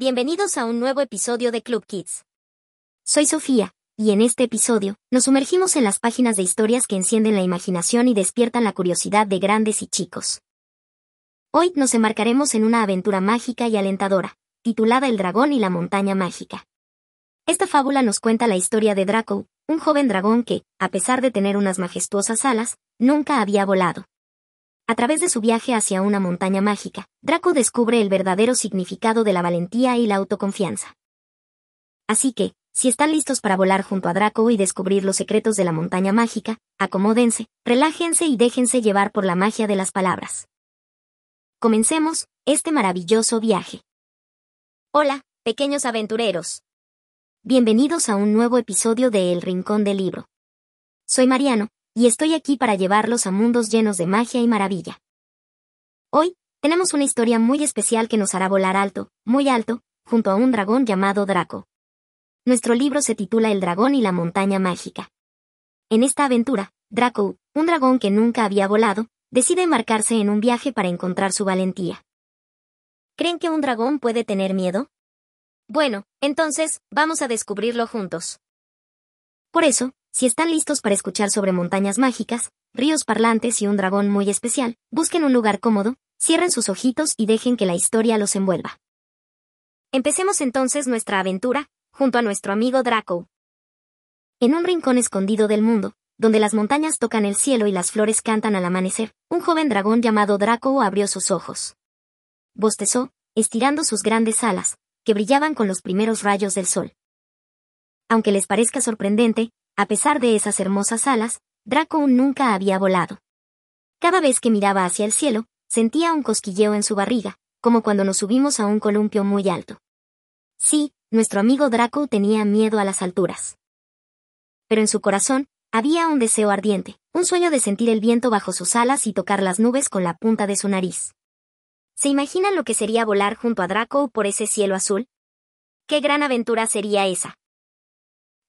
Bienvenidos a un nuevo episodio de Club Kids. Soy Sofía, y en este episodio, nos sumergimos en las páginas de historias que encienden la imaginación y despiertan la curiosidad de grandes y chicos. Hoy nos embarcaremos en una aventura mágica y alentadora, titulada El dragón y la montaña mágica. Esta fábula nos cuenta la historia de Draco, un joven dragón que, a pesar de tener unas majestuosas alas, nunca había volado. A través de su viaje hacia una montaña mágica, Draco descubre el verdadero significado de la valentía y la autoconfianza. Así que, si están listos para volar junto a Draco y descubrir los secretos de la montaña mágica, acomódense, relájense y déjense llevar por la magia de las palabras. Comencemos este maravilloso viaje. Hola, pequeños aventureros. Bienvenidos a un nuevo episodio de El Rincón del Libro. Soy Mariano, y estoy aquí para llevarlos a mundos llenos de magia y maravilla. Hoy, tenemos una historia muy especial que nos hará volar alto, muy alto, junto a un dragón llamado Draco. Nuestro libro se titula El dragón y la montaña mágica. En esta aventura, Draco, un dragón que nunca había volado, decide embarcarse en un viaje para encontrar su valentía. ¿Creen que un dragón puede tener miedo? Bueno, entonces, vamos a descubrirlo juntos. Por eso, si están listos para escuchar sobre montañas mágicas, ríos parlantes y un dragón muy especial, busquen un lugar cómodo, cierren sus ojitos y dejen que la historia los envuelva. Empecemos entonces nuestra aventura, junto a nuestro amigo Draco. En un rincón escondido del mundo, donde las montañas tocan el cielo y las flores cantan al amanecer, un joven dragón llamado Draco abrió sus ojos. Bostezó, estirando sus grandes alas, que brillaban con los primeros rayos del sol. Aunque les parezca sorprendente, a pesar de esas hermosas alas, Draco nunca había volado. Cada vez que miraba hacia el cielo, sentía un cosquilleo en su barriga, como cuando nos subimos a un columpio muy alto. Sí, nuestro amigo Draco tenía miedo a las alturas. Pero en su corazón, había un deseo ardiente, un sueño de sentir el viento bajo sus alas y tocar las nubes con la punta de su nariz. ¿Se imaginan lo que sería volar junto a Draco por ese cielo azul? ¡Qué gran aventura sería esa!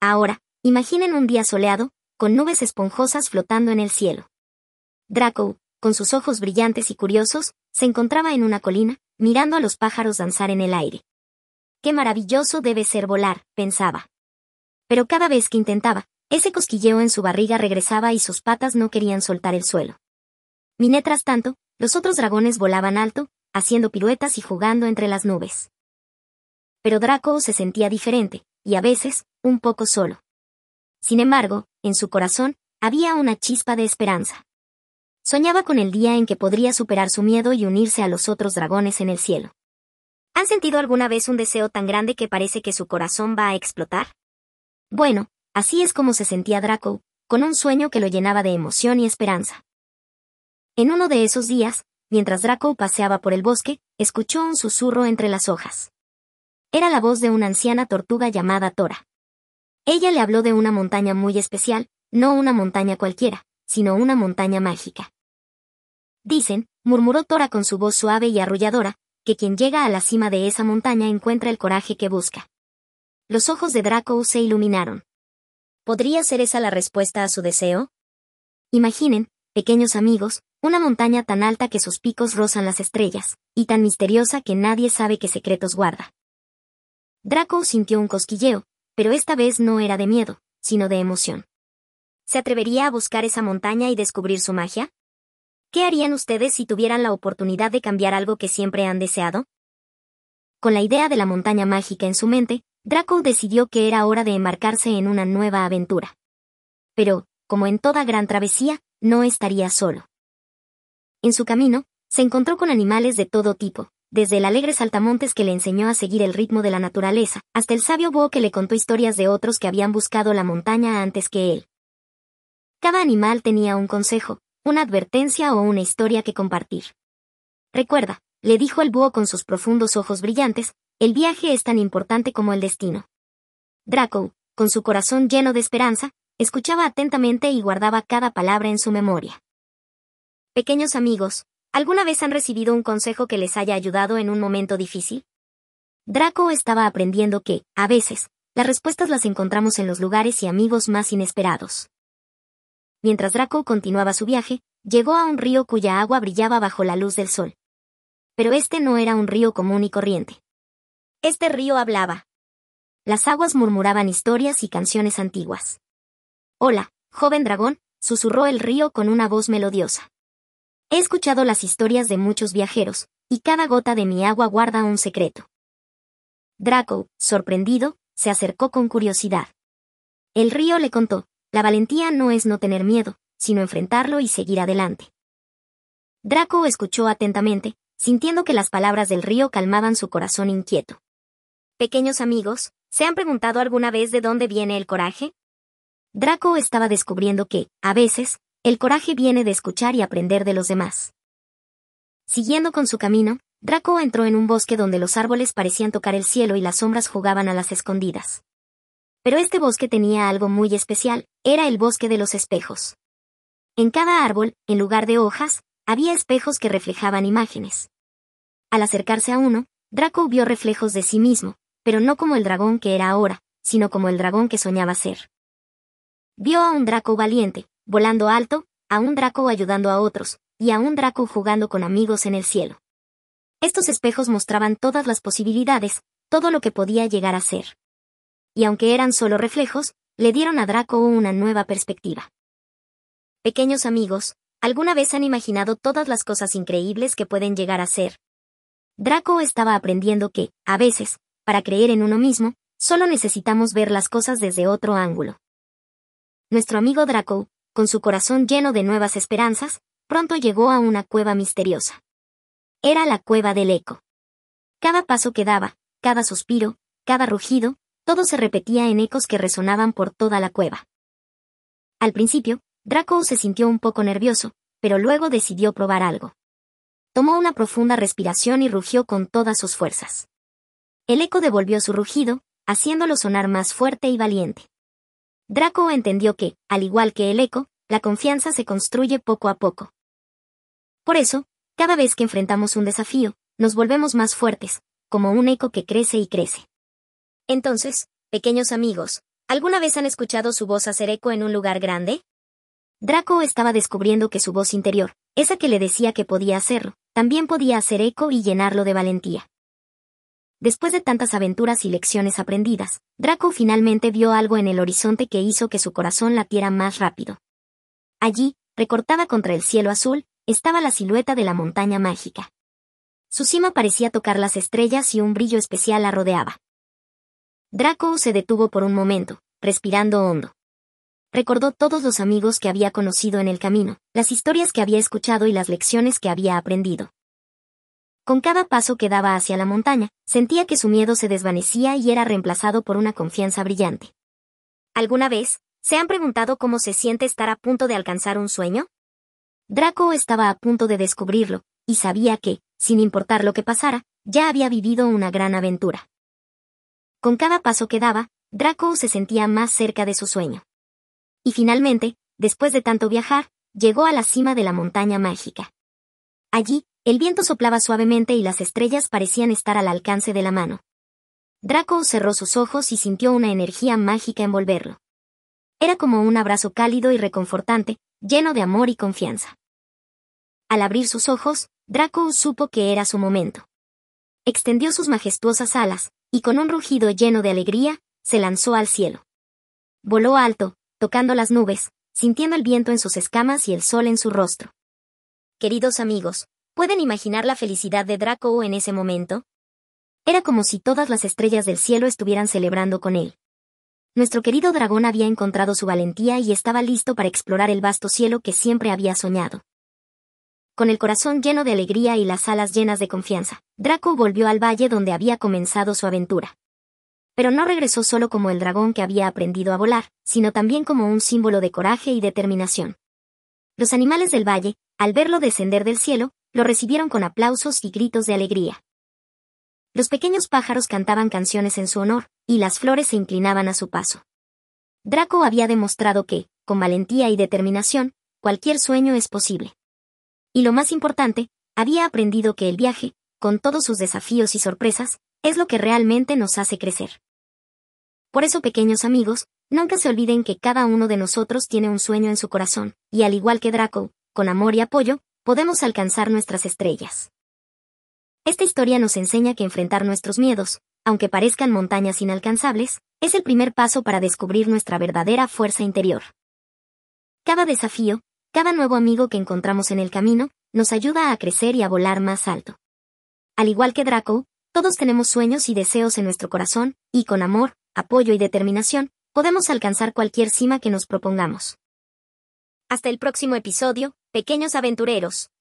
Ahora, Imaginen un día soleado, con nubes esponjosas flotando en el cielo. Draco, con sus ojos brillantes y curiosos, se encontraba en una colina, mirando a los pájaros danzar en el aire. Qué maravilloso debe ser volar, pensaba. Pero cada vez que intentaba, ese cosquilleo en su barriga regresaba y sus patas no querían soltar el suelo. Mientras tanto, los otros dragones volaban alto, haciendo piruetas y jugando entre las nubes. Pero Draco se sentía diferente, y a veces, un poco solo. Sin embargo, en su corazón, había una chispa de esperanza. Soñaba con el día en que podría superar su miedo y unirse a los otros dragones en el cielo. ¿Han sentido alguna vez un deseo tan grande que parece que su corazón va a explotar? Bueno, así es como se sentía Draco, con un sueño que lo llenaba de emoción y esperanza. En uno de esos días, mientras Draco paseaba por el bosque, escuchó un susurro entre las hojas. Era la voz de una anciana tortuga llamada Tora. Ella le habló de una montaña muy especial, no una montaña cualquiera, sino una montaña mágica. Dicen, murmuró Tora con su voz suave y arrulladora, que quien llega a la cima de esa montaña encuentra el coraje que busca. Los ojos de Draco se iluminaron. ¿Podría ser esa la respuesta a su deseo? Imaginen, pequeños amigos, una montaña tan alta que sus picos rozan las estrellas, y tan misteriosa que nadie sabe qué secretos guarda. Draco sintió un cosquilleo, pero esta vez no era de miedo, sino de emoción. ¿Se atrevería a buscar esa montaña y descubrir su magia? ¿Qué harían ustedes si tuvieran la oportunidad de cambiar algo que siempre han deseado? Con la idea de la montaña mágica en su mente, Draco decidió que era hora de embarcarse en una nueva aventura. Pero, como en toda gran travesía, no estaría solo. En su camino, se encontró con animales de todo tipo, desde el alegre saltamontes que le enseñó a seguir el ritmo de la naturaleza, hasta el sabio búho que le contó historias de otros que habían buscado la montaña antes que él. Cada animal tenía un consejo, una advertencia o una historia que compartir. Recuerda, le dijo el búho con sus profundos ojos brillantes, el viaje es tan importante como el destino. Draco, con su corazón lleno de esperanza, escuchaba atentamente y guardaba cada palabra en su memoria. Pequeños amigos, ¿Alguna vez han recibido un consejo que les haya ayudado en un momento difícil? Draco estaba aprendiendo que, a veces, las respuestas las encontramos en los lugares y amigos más inesperados. Mientras Draco continuaba su viaje, llegó a un río cuya agua brillaba bajo la luz del sol. Pero este no era un río común y corriente. Este río hablaba. Las aguas murmuraban historias y canciones antiguas. Hola, joven dragón, susurró el río con una voz melodiosa. He escuchado las historias de muchos viajeros, y cada gota de mi agua guarda un secreto. Draco, sorprendido, se acercó con curiosidad. El río le contó, la valentía no es no tener miedo, sino enfrentarlo y seguir adelante. Draco escuchó atentamente, sintiendo que las palabras del río calmaban su corazón inquieto. Pequeños amigos, ¿se han preguntado alguna vez de dónde viene el coraje? Draco estaba descubriendo que, a veces, el coraje viene de escuchar y aprender de los demás. Siguiendo con su camino, Draco entró en un bosque donde los árboles parecían tocar el cielo y las sombras jugaban a las escondidas. Pero este bosque tenía algo muy especial, era el bosque de los espejos. En cada árbol, en lugar de hojas, había espejos que reflejaban imágenes. Al acercarse a uno, Draco vio reflejos de sí mismo, pero no como el dragón que era ahora, sino como el dragón que soñaba ser. Vio a un Draco valiente, volando alto, a un Draco ayudando a otros, y a un Draco jugando con amigos en el cielo. Estos espejos mostraban todas las posibilidades, todo lo que podía llegar a ser. Y aunque eran solo reflejos, le dieron a Draco una nueva perspectiva. Pequeños amigos, ¿alguna vez han imaginado todas las cosas increíbles que pueden llegar a ser? Draco estaba aprendiendo que, a veces, para creer en uno mismo, solo necesitamos ver las cosas desde otro ángulo. Nuestro amigo Draco, con su corazón lleno de nuevas esperanzas, pronto llegó a una cueva misteriosa. Era la cueva del eco. Cada paso que daba, cada suspiro, cada rugido, todo se repetía en ecos que resonaban por toda la cueva. Al principio, Draco se sintió un poco nervioso, pero luego decidió probar algo. Tomó una profunda respiración y rugió con todas sus fuerzas. El eco devolvió su rugido, haciéndolo sonar más fuerte y valiente. Draco entendió que, al igual que el eco, la confianza se construye poco a poco. Por eso, cada vez que enfrentamos un desafío, nos volvemos más fuertes, como un eco que crece y crece. Entonces, pequeños amigos, ¿alguna vez han escuchado su voz hacer eco en un lugar grande? Draco estaba descubriendo que su voz interior, esa que le decía que podía hacerlo, también podía hacer eco y llenarlo de valentía. Después de tantas aventuras y lecciones aprendidas, Draco finalmente vio algo en el horizonte que hizo que su corazón latiera más rápido. Allí, recortada contra el cielo azul, estaba la silueta de la montaña mágica. Su cima parecía tocar las estrellas y un brillo especial la rodeaba. Draco se detuvo por un momento, respirando hondo. Recordó todos los amigos que había conocido en el camino, las historias que había escuchado y las lecciones que había aprendido. Con cada paso que daba hacia la montaña, sentía que su miedo se desvanecía y era reemplazado por una confianza brillante. ¿Alguna vez, se han preguntado cómo se siente estar a punto de alcanzar un sueño? Draco estaba a punto de descubrirlo, y sabía que, sin importar lo que pasara, ya había vivido una gran aventura. Con cada paso que daba, Draco se sentía más cerca de su sueño. Y finalmente, después de tanto viajar, llegó a la cima de la montaña mágica. Allí, el viento soplaba suavemente y las estrellas parecían estar al alcance de la mano. Draco cerró sus ojos y sintió una energía mágica envolverlo. Era como un abrazo cálido y reconfortante, lleno de amor y confianza. Al abrir sus ojos, Draco supo que era su momento. Extendió sus majestuosas alas, y con un rugido lleno de alegría, se lanzó al cielo. Voló alto, tocando las nubes, sintiendo el viento en sus escamas y el sol en su rostro. Queridos amigos, ¿pueden imaginar la felicidad de Draco en ese momento? Era como si todas las estrellas del cielo estuvieran celebrando con él. Nuestro querido dragón había encontrado su valentía y estaba listo para explorar el vasto cielo que siempre había soñado. Con el corazón lleno de alegría y las alas llenas de confianza, Draco volvió al valle donde había comenzado su aventura. Pero no regresó solo como el dragón que había aprendido a volar, sino también como un símbolo de coraje y determinación. Los animales del valle, al verlo descender del cielo, lo recibieron con aplausos y gritos de alegría. Los pequeños pájaros cantaban canciones en su honor, y las flores se inclinaban a su paso. Draco había demostrado que, con valentía y determinación, cualquier sueño es posible. Y lo más importante, había aprendido que el viaje, con todos sus desafíos y sorpresas, es lo que realmente nos hace crecer. Por eso, pequeños amigos, nunca se olviden que cada uno de nosotros tiene un sueño en su corazón, y al igual que Draco, con amor y apoyo, podemos alcanzar nuestras estrellas. Esta historia nos enseña que enfrentar nuestros miedos, aunque parezcan montañas inalcanzables, es el primer paso para descubrir nuestra verdadera fuerza interior. Cada desafío, cada nuevo amigo que encontramos en el camino, nos ayuda a crecer y a volar más alto. Al igual que Draco, todos tenemos sueños y deseos en nuestro corazón, y con amor, apoyo y determinación, podemos alcanzar cualquier cima que nos propongamos. Hasta el próximo episodio, pequeños aventureros.